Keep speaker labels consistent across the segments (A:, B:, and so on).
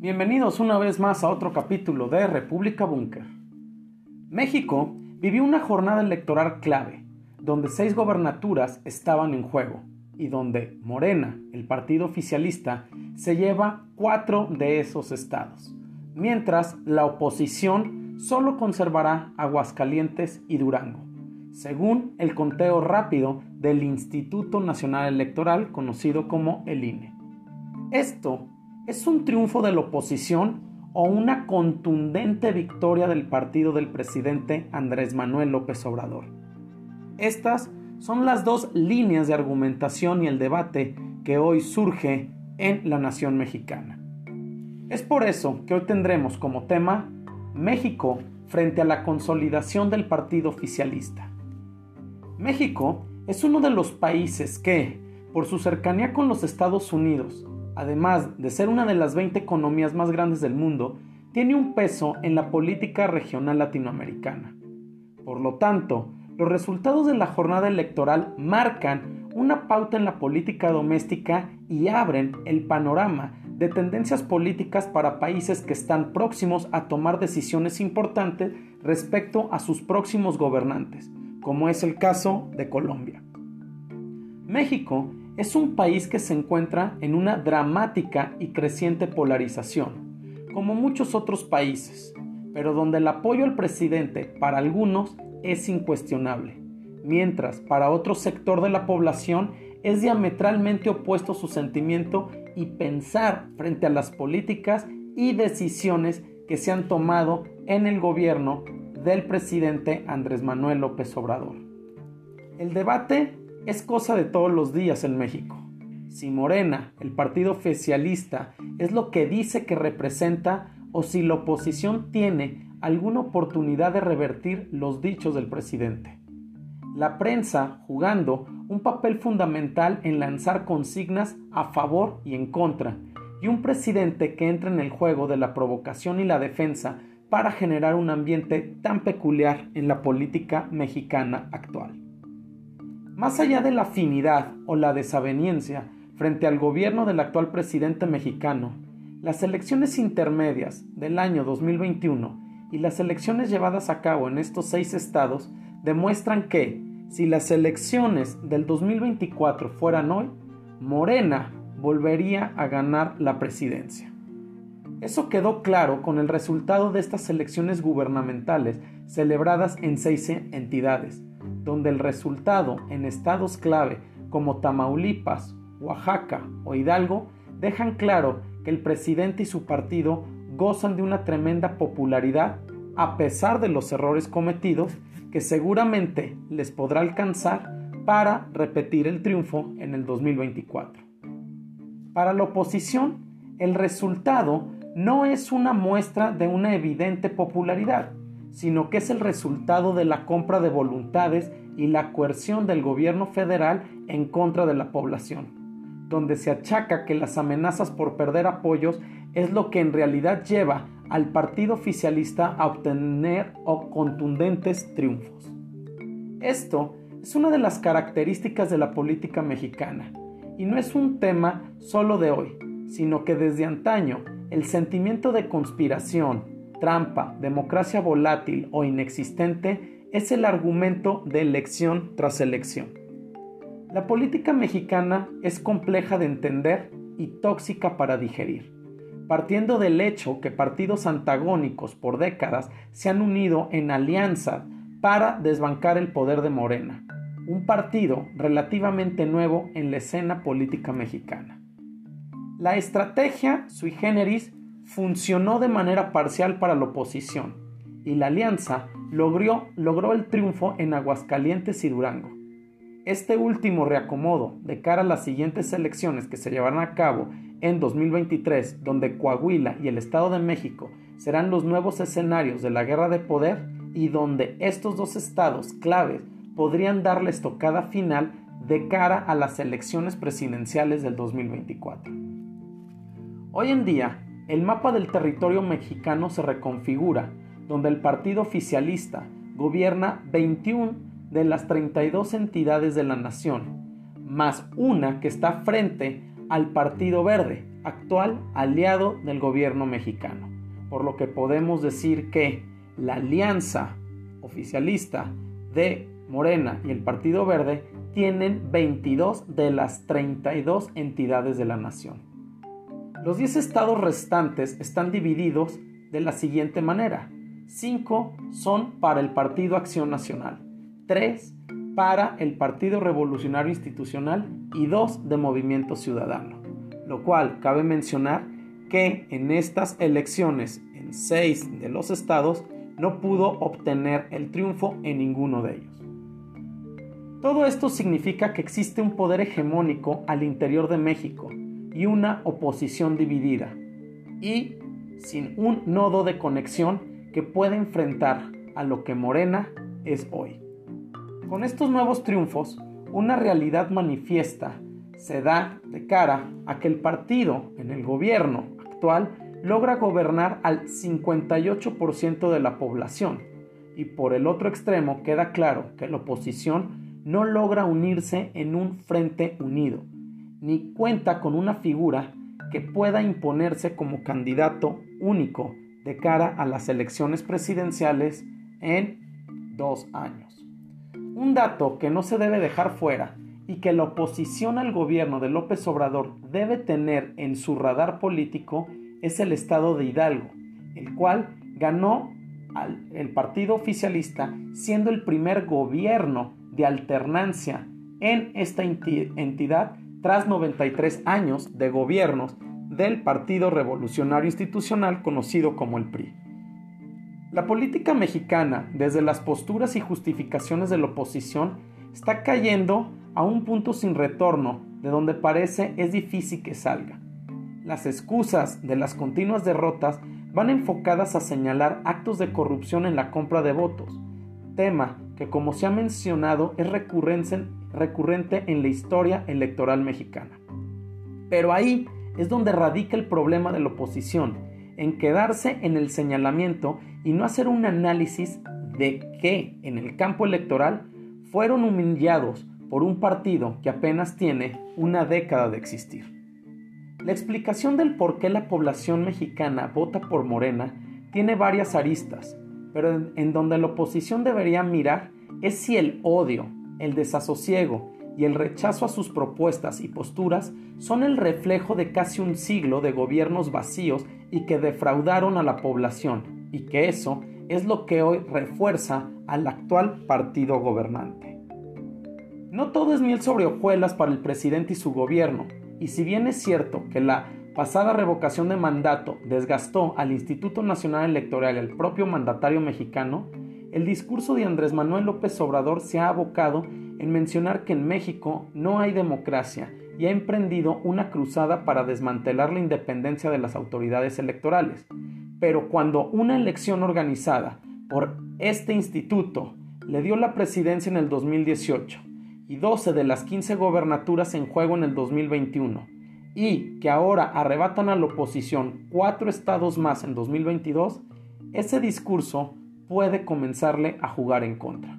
A: Bienvenidos una vez más a otro capítulo de República Búnker. México vivió una jornada electoral clave, donde seis gobernaturas estaban en juego y donde Morena, el partido oficialista, se lleva cuatro de esos estados, mientras la oposición solo conservará Aguascalientes y Durango, según el conteo rápido del Instituto Nacional Electoral conocido como el INE. Esto es un triunfo de la oposición o una contundente victoria del partido del presidente Andrés Manuel López Obrador. Estas son las dos líneas de argumentación y el debate que hoy surge en la nación mexicana. Es por eso que hoy tendremos como tema México frente a la consolidación del partido oficialista. México es uno de los países que, por su cercanía con los Estados Unidos, además de ser una de las 20 economías más grandes del mundo, tiene un peso en la política regional latinoamericana. Por lo tanto, los resultados de la jornada electoral marcan una pauta en la política doméstica y abren el panorama de tendencias políticas para países que están próximos a tomar decisiones importantes respecto a sus próximos gobernantes, como es el caso de Colombia. México es un país que se encuentra en una dramática y creciente polarización, como muchos otros países, pero donde el apoyo al presidente para algunos es incuestionable, mientras para otro sector de la población es diametralmente opuesto su sentimiento y pensar frente a las políticas y decisiones que se han tomado en el gobierno del presidente Andrés Manuel López Obrador. El debate es cosa de todos los días en México. Si Morena, el partido oficialista, es lo que dice que representa o si la oposición tiene alguna oportunidad de revertir los dichos del presidente. La prensa jugando un papel fundamental en lanzar consignas a favor y en contra, y un presidente que entra en el juego de la provocación y la defensa para generar un ambiente tan peculiar en la política mexicana actual. Más allá de la afinidad o la desaveniencia frente al gobierno del actual presidente mexicano, las elecciones intermedias del año 2021 y las elecciones llevadas a cabo en estos seis estados demuestran que, si las elecciones del 2024 fueran hoy, Morena volvería a ganar la presidencia. Eso quedó claro con el resultado de estas elecciones gubernamentales celebradas en seis entidades, donde el resultado en estados clave como Tamaulipas, Oaxaca o Hidalgo dejan claro que el presidente y su partido gozan de una tremenda popularidad a pesar de los errores cometidos que seguramente les podrá alcanzar para repetir el triunfo en el 2024. Para la oposición, el resultado no es una muestra de una evidente popularidad, sino que es el resultado de la compra de voluntades y la coerción del gobierno federal en contra de la población, donde se achaca que las amenazas por perder apoyos es lo que en realidad lleva al partido oficialista a obtener contundentes triunfos. Esto es una de las características de la política mexicana, y no es un tema solo de hoy, sino que desde antaño el sentimiento de conspiración, trampa, democracia volátil o inexistente es el argumento de elección tras elección. La política mexicana es compleja de entender y tóxica para digerir, partiendo del hecho que partidos antagónicos por décadas se han unido en alianza para desbancar el poder de Morena, un partido relativamente nuevo en la escena política mexicana. La estrategia sui generis funcionó de manera parcial para la oposición y la alianza logró, logró el triunfo en Aguascalientes y Durango. Este último reacomodo de cara a las siguientes elecciones que se llevarán a cabo en 2023, donde Coahuila y el Estado de México serán los nuevos escenarios de la guerra de poder y donde estos dos estados claves podrían darle estocada final de cara a las elecciones presidenciales del 2024. Hoy en día, el mapa del territorio mexicano se reconfigura, donde el partido oficialista gobierna 21 de las 32 entidades de la nación, más una que está frente al Partido Verde, actual aliado del gobierno mexicano. Por lo que podemos decir que la alianza oficialista de Morena y el Partido Verde tienen 22 de las 32 entidades de la nación. Los 10 estados restantes están divididos de la siguiente manera. 5 son para el Partido Acción Nacional, 3 para el Partido Revolucionario Institucional y 2 de Movimiento Ciudadano. Lo cual cabe mencionar que en estas elecciones en 6 de los estados no pudo obtener el triunfo en ninguno de ellos. Todo esto significa que existe un poder hegemónico al interior de México y una oposición dividida y sin un nodo de conexión que pueda enfrentar a lo que Morena es hoy. Con estos nuevos triunfos, una realidad manifiesta se da de cara a que el partido en el gobierno actual logra gobernar al 58% de la población y por el otro extremo queda claro que la oposición no logra unirse en un frente unido, ni cuenta con una figura que pueda imponerse como candidato único de cara a las elecciones presidenciales en dos años. Un dato que no se debe dejar fuera y que la oposición al gobierno de López Obrador debe tener en su radar político es el estado de Hidalgo, el cual ganó al, el partido oficialista siendo el primer gobierno de alternancia en esta entidad tras 93 años de gobiernos del Partido Revolucionario Institucional conocido como el PRI. La política mexicana, desde las posturas y justificaciones de la oposición, está cayendo a un punto sin retorno de donde parece es difícil que salga. Las excusas de las continuas derrotas van enfocadas a señalar actos de corrupción en la compra de votos, tema que como se ha mencionado es recurrente en la historia electoral mexicana. Pero ahí es donde radica el problema de la oposición, en quedarse en el señalamiento y no hacer un análisis de que en el campo electoral fueron humillados por un partido que apenas tiene una década de existir. La explicación del por qué la población mexicana vota por Morena tiene varias aristas, pero en, donde la oposición debería mirar es si el odio, el desasosiego y el rechazo a sus propuestas y posturas son el reflejo de casi un siglo de gobiernos vacíos y que defraudaron a la población, y que eso es lo que hoy refuerza al actual partido gobernante. No todo es miel sobre hojuelas para el presidente y su gobierno, y si bien es cierto que la pasada revocación de mandato desgastó al Instituto Nacional Electoral al propio mandatario mexicano, el discurso de Andrés Manuel López Obrador se ha abocado en mencionar que en México no hay democracia y ha emprendido una cruzada para desmantelar la independencia de las autoridades electorales. Pero cuando una elección organizada por este instituto le dio la presidencia en el 2018 y 12 de las 15 gobernaturas en juego en el 2021 y que ahora arrebatan a la oposición cuatro estados más en 2022, ese discurso puede comenzarle a jugar en contra.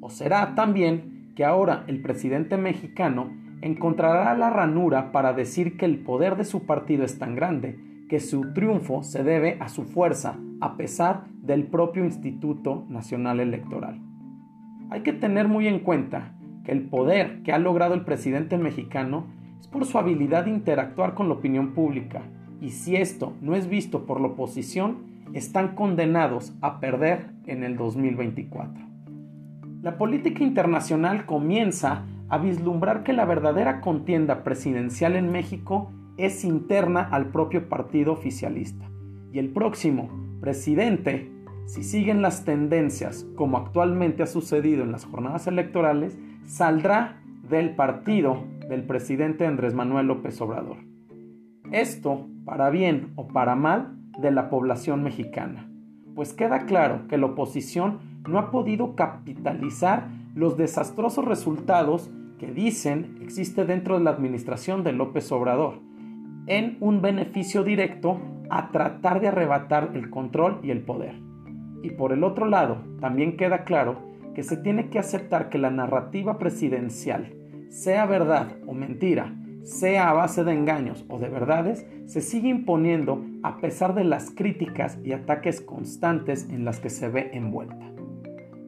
A: O será también que ahora el presidente mexicano encontrará la ranura para decir que el poder de su partido es tan grande que su triunfo se debe a su fuerza a pesar del propio Instituto Nacional Electoral. Hay que tener muy en cuenta el poder que ha logrado el presidente mexicano es por su habilidad de interactuar con la opinión pública, y si esto no es visto por la oposición, están condenados a perder en el 2024. La política internacional comienza a vislumbrar que la verdadera contienda presidencial en México es interna al propio partido oficialista, y el próximo presidente, si siguen las tendencias como actualmente ha sucedido en las jornadas electorales, saldrá del partido del presidente Andrés Manuel López Obrador. Esto, para bien o para mal, de la población mexicana, pues queda claro que la oposición no ha podido capitalizar los desastrosos resultados que dicen existe dentro de la administración de López Obrador, en un beneficio directo a tratar de arrebatar el control y el poder. Y por el otro lado, también queda claro que se tiene que aceptar que la narrativa presidencial, sea verdad o mentira, sea a base de engaños o de verdades, se sigue imponiendo a pesar de las críticas y ataques constantes en las que se ve envuelta.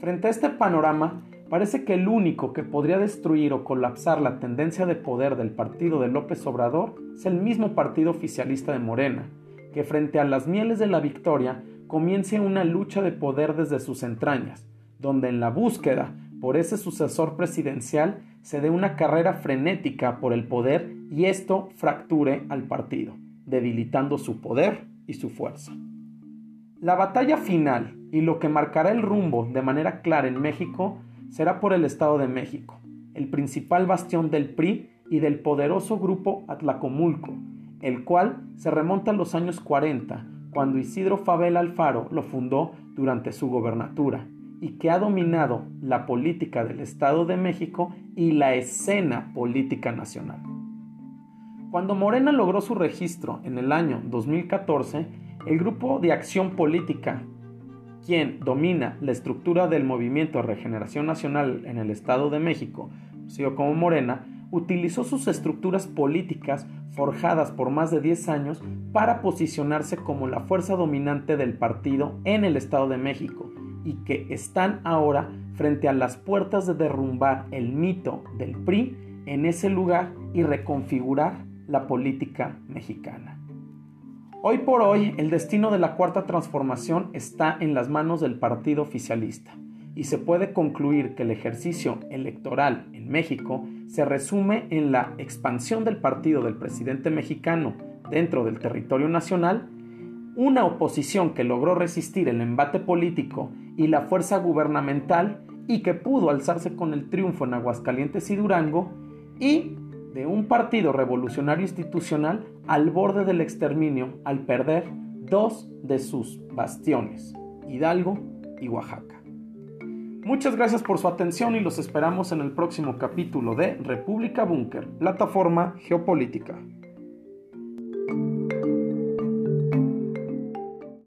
A: Frente a este panorama, parece que el único que podría destruir o colapsar la tendencia de poder del partido de López Obrador es el mismo partido oficialista de Morena, que frente a las mieles de la victoria comience una lucha de poder desde sus entrañas, donde en la búsqueda por ese sucesor presidencial se dé una carrera frenética por el poder y esto fracture al partido, debilitando su poder y su fuerza. La batalla final y lo que marcará el rumbo de manera clara en México será por el Estado de México, el principal bastión del PRI y del poderoso grupo Atlacomulco, el cual se remonta a los años 40, cuando Isidro Fabel Alfaro lo fundó durante su gobernatura y que ha dominado la política del Estado de México y la escena política nacional. Cuando Morena logró su registro en el año 2014, el Grupo de Acción Política, quien domina la estructura del Movimiento de Regeneración Nacional en el Estado de México, conocido como Morena, utilizó sus estructuras políticas forjadas por más de 10 años para posicionarse como la fuerza dominante del partido en el Estado de México y que están ahora frente a las puertas de derrumbar el mito del PRI en ese lugar y reconfigurar la política mexicana. Hoy por hoy el destino de la cuarta transformación está en las manos del partido oficialista y se puede concluir que el ejercicio electoral en México se resume en la expansión del partido del presidente mexicano dentro del territorio nacional una oposición que logró resistir el embate político y la fuerza gubernamental y que pudo alzarse con el triunfo en Aguascalientes y Durango, y de un partido revolucionario institucional al borde del exterminio al perder dos de sus bastiones, Hidalgo y Oaxaca. Muchas gracias por su atención y los esperamos en el próximo capítulo de República Búnker, plataforma geopolítica.